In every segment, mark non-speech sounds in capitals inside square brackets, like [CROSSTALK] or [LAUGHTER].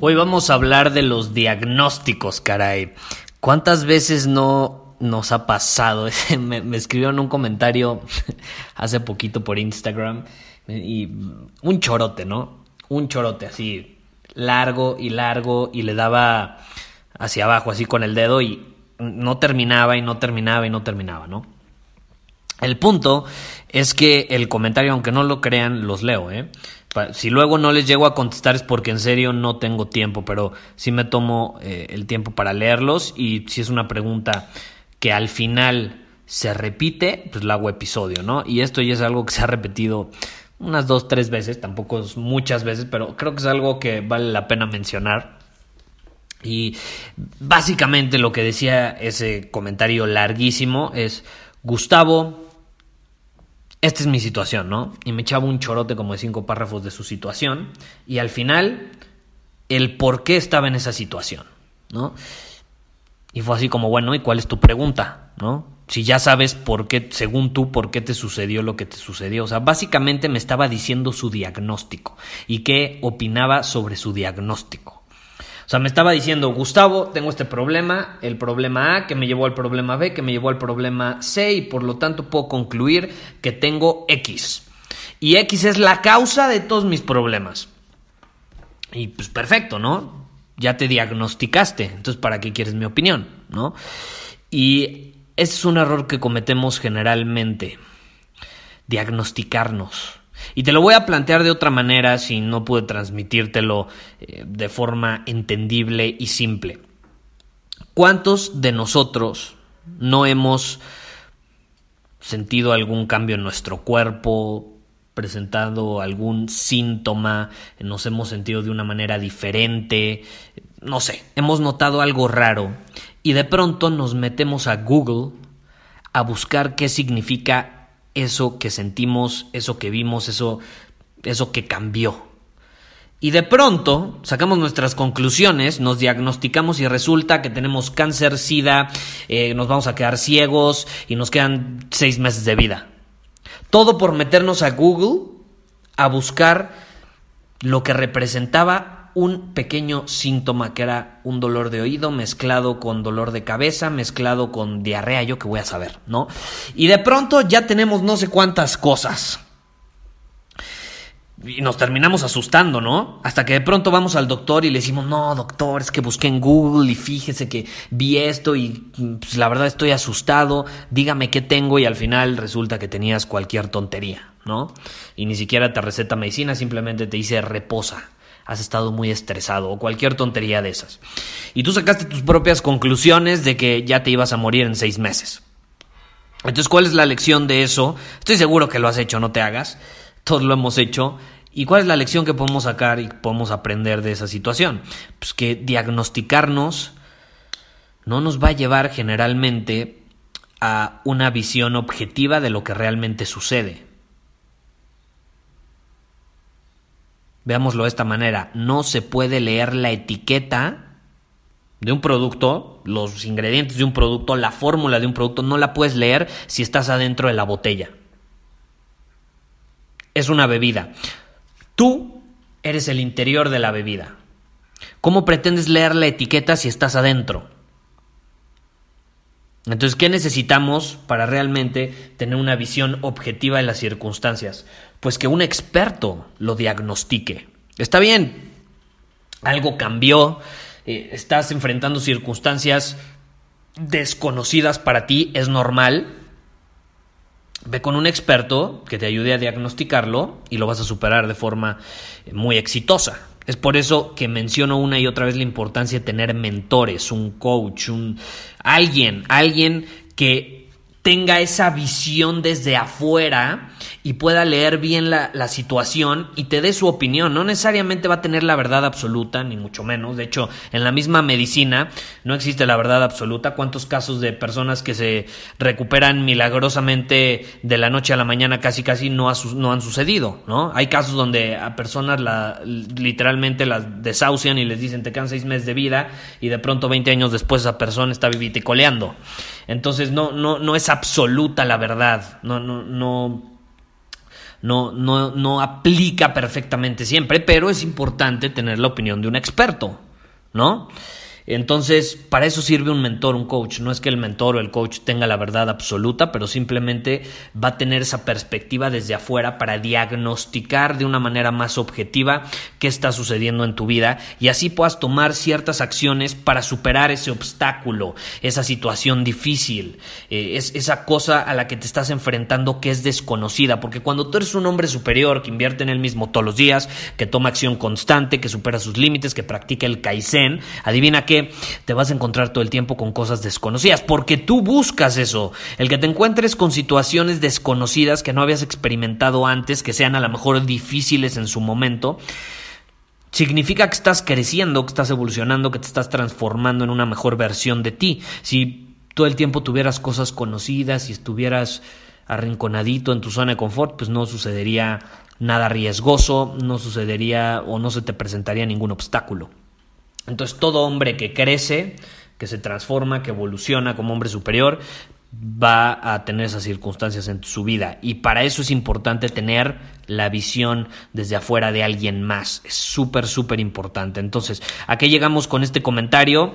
Hoy vamos a hablar de los diagnósticos, caray. ¿Cuántas veces no nos ha pasado? [LAUGHS] me, me escribió en un comentario [LAUGHS] hace poquito por Instagram y un chorote, ¿no? Un chorote así, largo y largo y le daba hacia abajo así con el dedo y no terminaba y no terminaba y no terminaba, ¿no? El punto es que el comentario, aunque no lo crean, los leo, ¿eh? Si luego no les llego a contestar es porque en serio no tengo tiempo, pero sí me tomo eh, el tiempo para leerlos y si es una pregunta que al final se repite, pues la hago episodio, ¿no? Y esto ya es algo que se ha repetido unas dos, tres veces, tampoco es muchas veces, pero creo que es algo que vale la pena mencionar. Y básicamente lo que decía ese comentario larguísimo es, Gustavo, esta es mi situación, ¿no? Y me echaba un chorote como de cinco párrafos de su situación y al final el por qué estaba en esa situación, ¿no? Y fue así como, bueno, ¿y cuál es tu pregunta, ¿no? Si ya sabes por qué, según tú, por qué te sucedió lo que te sucedió. O sea, básicamente me estaba diciendo su diagnóstico y qué opinaba sobre su diagnóstico. O sea, me estaba diciendo, Gustavo, tengo este problema, el problema A que me llevó al problema B, que me llevó al problema C y por lo tanto puedo concluir que tengo X. Y X es la causa de todos mis problemas. Y pues perfecto, ¿no? Ya te diagnosticaste, entonces ¿para qué quieres mi opinión? ¿No? Y ese es un error que cometemos generalmente, diagnosticarnos. Y te lo voy a plantear de otra manera si no pude transmitírtelo eh, de forma entendible y simple. ¿Cuántos de nosotros no hemos sentido algún cambio en nuestro cuerpo, presentado algún síntoma, nos hemos sentido de una manera diferente, no sé, hemos notado algo raro y de pronto nos metemos a Google a buscar qué significa eso que sentimos, eso que vimos, eso, eso que cambió. Y de pronto sacamos nuestras conclusiones, nos diagnosticamos y resulta que tenemos cáncer, sida, eh, nos vamos a quedar ciegos y nos quedan seis meses de vida. Todo por meternos a Google a buscar lo que representaba un pequeño síntoma que era un dolor de oído mezclado con dolor de cabeza, mezclado con diarrea, yo que voy a saber, ¿no? Y de pronto ya tenemos no sé cuántas cosas. Y nos terminamos asustando, ¿no? Hasta que de pronto vamos al doctor y le decimos, no, doctor, es que busqué en Google y fíjese que vi esto y pues, la verdad estoy asustado, dígame qué tengo y al final resulta que tenías cualquier tontería, ¿no? Y ni siquiera te receta medicina, simplemente te dice reposa has estado muy estresado o cualquier tontería de esas. Y tú sacaste tus propias conclusiones de que ya te ibas a morir en seis meses. Entonces, ¿cuál es la lección de eso? Estoy seguro que lo has hecho, no te hagas. Todos lo hemos hecho. ¿Y cuál es la lección que podemos sacar y podemos aprender de esa situación? Pues que diagnosticarnos no nos va a llevar generalmente a una visión objetiva de lo que realmente sucede. Veámoslo de esta manera, no se puede leer la etiqueta de un producto, los ingredientes de un producto, la fórmula de un producto, no la puedes leer si estás adentro de la botella. Es una bebida. Tú eres el interior de la bebida. ¿Cómo pretendes leer la etiqueta si estás adentro? Entonces, ¿qué necesitamos para realmente tener una visión objetiva de las circunstancias? pues que un experto lo diagnostique. Está bien, algo cambió, eh, estás enfrentando circunstancias desconocidas para ti, es normal. Ve con un experto que te ayude a diagnosticarlo y lo vas a superar de forma muy exitosa. Es por eso que menciono una y otra vez la importancia de tener mentores, un coach, un alguien, alguien que tenga esa visión desde afuera y pueda leer bien la, situación y te dé su opinión. No necesariamente va a tener la verdad absoluta, ni mucho menos. De hecho, en la misma medicina no existe la verdad absoluta. ¿Cuántos casos de personas que se recuperan milagrosamente de la noche a la mañana casi casi no, no han sucedido? ¿no? Hay casos donde a personas la, literalmente las desahucian y les dicen te quedan seis meses de vida y de pronto 20 años después esa persona está viviticoleando. Entonces no, no, no es absoluta la verdad, no, no, no, no, no, no aplica perfectamente siempre, pero es importante tener la opinión de un experto, ¿no? Entonces, para eso sirve un mentor, un coach. No es que el mentor o el coach tenga la verdad absoluta, pero simplemente va a tener esa perspectiva desde afuera para diagnosticar de una manera más objetiva qué está sucediendo en tu vida y así puedas tomar ciertas acciones para superar ese obstáculo, esa situación difícil, eh, es, esa cosa a la que te estás enfrentando que es desconocida. Porque cuando tú eres un hombre superior que invierte en él mismo todos los días, que toma acción constante, que supera sus límites, que practica el Kaizen, adivina qué te vas a encontrar todo el tiempo con cosas desconocidas, porque tú buscas eso, el que te encuentres con situaciones desconocidas que no habías experimentado antes, que sean a lo mejor difíciles en su momento, significa que estás creciendo, que estás evolucionando, que te estás transformando en una mejor versión de ti. Si todo el tiempo tuvieras cosas conocidas y estuvieras arrinconadito en tu zona de confort, pues no sucedería nada riesgoso, no sucedería o no se te presentaría ningún obstáculo. Entonces todo hombre que crece, que se transforma, que evoluciona como hombre superior, va a tener esas circunstancias en su vida. Y para eso es importante tener la visión desde afuera de alguien más. Es súper, súper importante. Entonces, ¿a qué llegamos con este comentario?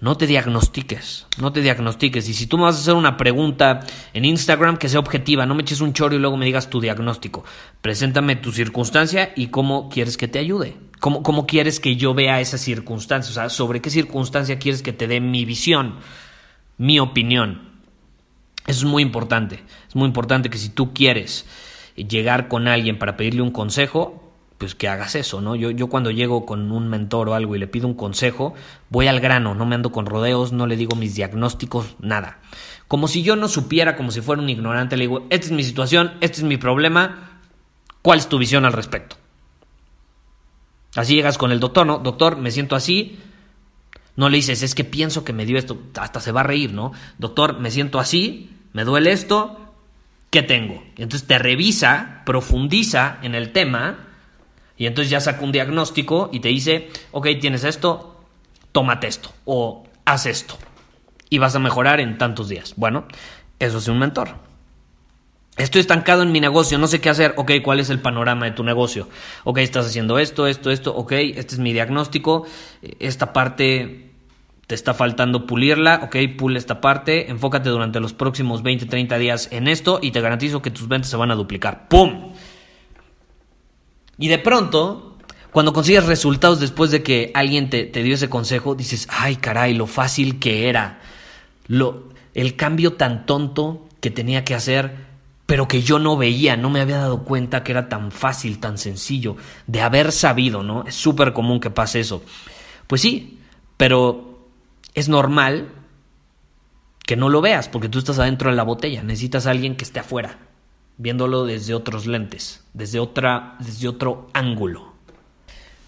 No te diagnostiques, no te diagnostiques. Y si tú me vas a hacer una pregunta en Instagram que sea objetiva, no me eches un choro y luego me digas tu diagnóstico. Preséntame tu circunstancia y cómo quieres que te ayude. ¿Cómo, cómo quieres que yo vea esa circunstancia? O sea, sobre qué circunstancia quieres que te dé mi visión, mi opinión. Eso es muy importante. Es muy importante que si tú quieres llegar con alguien para pedirle un consejo, pues que hagas eso, ¿no? Yo, yo cuando llego con un mentor o algo y le pido un consejo, voy al grano, no me ando con rodeos, no le digo mis diagnósticos, nada. Como si yo no supiera, como si fuera un ignorante, le digo, esta es mi situación, este es mi problema, ¿cuál es tu visión al respecto? Así llegas con el doctor, ¿no? Doctor, me siento así. No le dices, es que pienso que me dio esto, hasta se va a reír, ¿no? Doctor, me siento así, me duele esto, ¿qué tengo? Entonces te revisa, profundiza en el tema y entonces ya saca un diagnóstico y te dice, ok, tienes esto, tómate esto o haz esto y vas a mejorar en tantos días. Bueno, eso es un mentor. Estoy estancado en mi negocio, no sé qué hacer. Ok, ¿cuál es el panorama de tu negocio? Ok, estás haciendo esto, esto, esto. Ok, este es mi diagnóstico. Esta parte te está faltando pulirla. Ok, pule esta parte. Enfócate durante los próximos 20, 30 días en esto y te garantizo que tus ventas se van a duplicar. ¡Pum! Y de pronto, cuando consigues resultados después de que alguien te, dio ese consejo, dices, ay caray, lo fácil que era. Lo, el cambio tan tonto que tenía que hacer, pero que yo no veía, no me había dado cuenta que era tan fácil, tan sencillo, de haber sabido, ¿no? Es súper común que pase eso. Pues sí, pero es normal que no lo veas, porque tú estás adentro de la botella, necesitas a alguien que esté afuera viéndolo desde otros lentes, desde, otra, desde otro ángulo.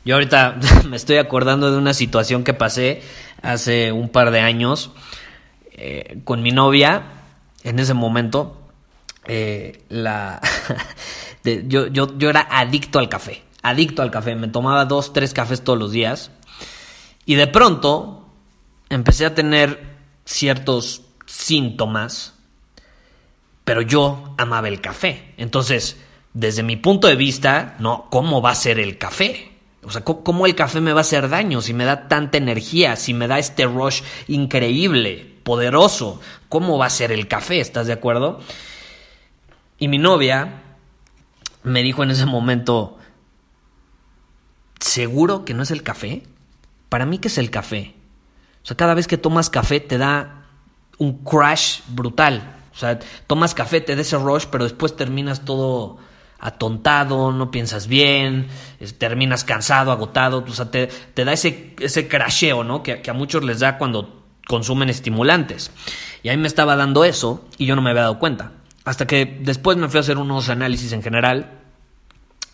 Yo ahorita [LAUGHS] me estoy acordando de una situación que pasé hace un par de años eh, con mi novia. En ese momento, eh, la [LAUGHS] yo, yo, yo era adicto al café, adicto al café. Me tomaba dos, tres cafés todos los días. Y de pronto empecé a tener ciertos síntomas pero yo amaba el café. Entonces, desde mi punto de vista, no, ¿cómo va a ser el café? O sea, ¿cómo el café me va a hacer daño si me da tanta energía, si me da este rush increíble, poderoso? ¿Cómo va a ser el café? ¿Estás de acuerdo? Y mi novia me dijo en ese momento, ¿seguro que no es el café? Para mí, ¿qué es el café? O sea, cada vez que tomas café te da un crash brutal. O sea, tomas café, te da ese rush, pero después terminas todo atontado, no piensas bien, terminas cansado, agotado, o sea, te, da ese, ese crasheo, ¿no? Que, que, a muchos les da cuando consumen estimulantes. Y a mí me estaba dando eso y yo no me había dado cuenta. Hasta que después me fui a hacer unos análisis en general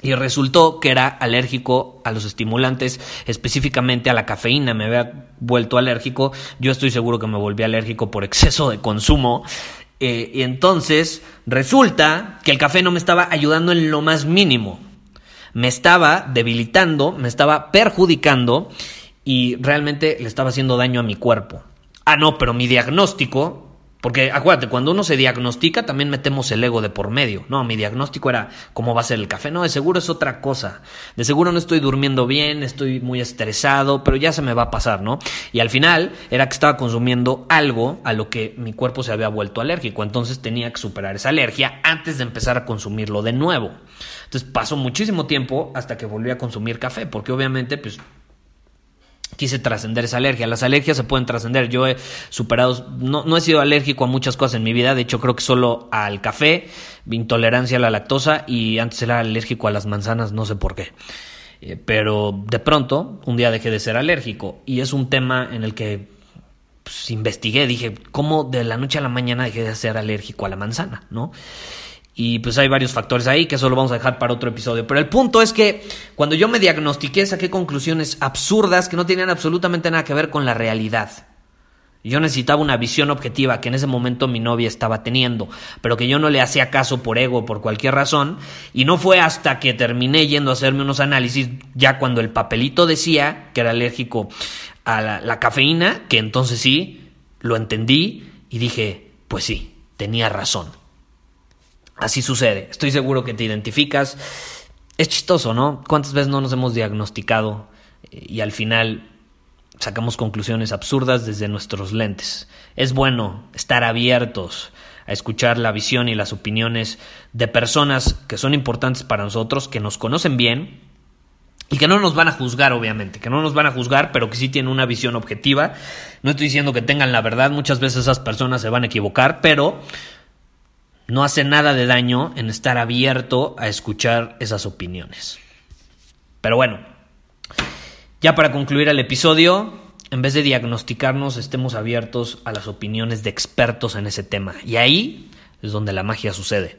y resultó que era alérgico a los estimulantes, específicamente a la cafeína. Me había vuelto alérgico. Yo estoy seguro que me volví alérgico por exceso de consumo. Eh, y entonces resulta que el café no me estaba ayudando en lo más mínimo. Me estaba debilitando, me estaba perjudicando y realmente le estaba haciendo daño a mi cuerpo. Ah, no, pero mi diagnóstico porque acuérdate, cuando uno se diagnostica también metemos el ego de por medio. No, mi diagnóstico era cómo va a ser el café. No, de seguro es otra cosa. De seguro no estoy durmiendo bien, estoy muy estresado, pero ya se me va a pasar, ¿no? Y al final era que estaba consumiendo algo a lo que mi cuerpo se había vuelto alérgico. Entonces tenía que superar esa alergia antes de empezar a consumirlo de nuevo. Entonces pasó muchísimo tiempo hasta que volví a consumir café, porque obviamente pues quise trascender esa alergia. Las alergias se pueden trascender. Yo he superado, no, no, he sido alérgico a muchas cosas en mi vida. De hecho, creo que solo al café, intolerancia a la lactosa y antes era alérgico a las manzanas, no sé por qué. Eh, pero de pronto, un día dejé de ser alérgico y es un tema en el que pues, investigué. Dije, ¿cómo de la noche a la mañana dejé de ser alérgico a la manzana? ¿No? Y pues hay varios factores ahí que eso lo vamos a dejar para otro episodio. Pero el punto es que cuando yo me diagnostiqué saqué conclusiones absurdas que no tenían absolutamente nada que ver con la realidad. Yo necesitaba una visión objetiva que en ese momento mi novia estaba teniendo, pero que yo no le hacía caso por ego, por cualquier razón, y no fue hasta que terminé yendo a hacerme unos análisis, ya cuando el papelito decía que era alérgico a la, la cafeína, que entonces sí, lo entendí y dije, pues sí, tenía razón. Así sucede. Estoy seguro que te identificas. Es chistoso, ¿no? ¿Cuántas veces no nos hemos diagnosticado eh, y al final sacamos conclusiones absurdas desde nuestros lentes? Es bueno estar abiertos a escuchar la visión y las opiniones de personas que son importantes para nosotros, que nos conocen bien y que no nos van a juzgar, obviamente, que no nos van a juzgar, pero que sí tienen una visión objetiva. No estoy diciendo que tengan la verdad, muchas veces esas personas se van a equivocar, pero no hace nada de daño en estar abierto a escuchar esas opiniones. Pero bueno, ya para concluir el episodio, en vez de diagnosticarnos, estemos abiertos a las opiniones de expertos en ese tema. Y ahí es donde la magia sucede.